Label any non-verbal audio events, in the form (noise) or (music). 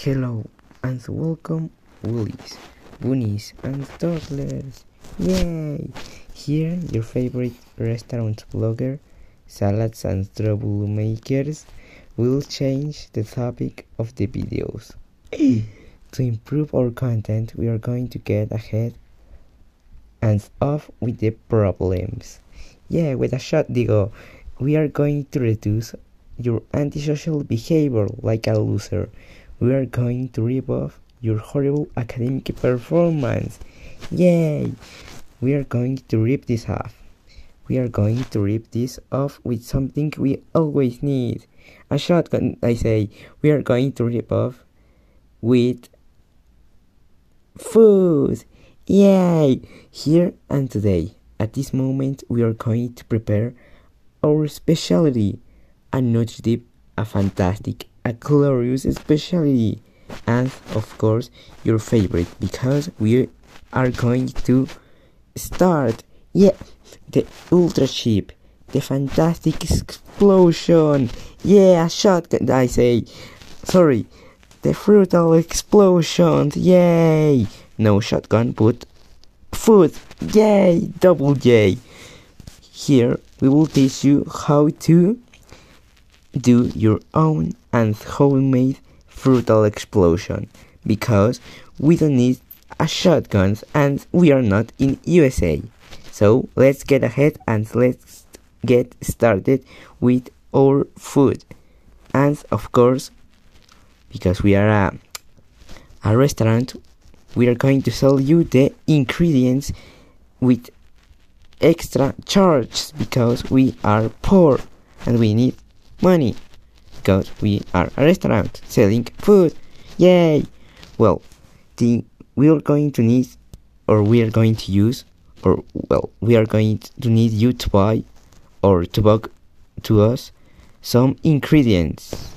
Hello and welcome, Woolies, Boonies, and Toddlers! Yay! Here, your favorite restaurant blogger, Salads and Troublemakers, will change the topic of the videos. (clears throat) to improve our content, we are going to get ahead and off with the problems. Yeah, with a shot, digo, we are going to reduce your antisocial behavior like a loser we are going to rip off your horrible academic performance. Yay! We are going to rip this off. We are going to rip this off with something we always need. A shotgun, I say. We are going to rip off with food. Yay! Here and today, at this moment, we are going to prepare our specialty a nutritive, a fantastic, a glorious specialty and of course your favorite because we are going to start yeah the ultra cheap the fantastic explosion yeah shotgun i say sorry the frutal explosion yay no shotgun but food yay double j here we will teach you how to do your own and homemade frutal explosion because we don't need a shotguns and we are not in USA. So let's get ahead and let's get started with our food. And of course, because we are a, a restaurant, we are going to sell you the ingredients with extra charge because we are poor and we need money because we are a restaurant selling food. Yay! Well, the we are going to need or we are going to use or well, we are going to need you to buy or to buy to us some ingredients.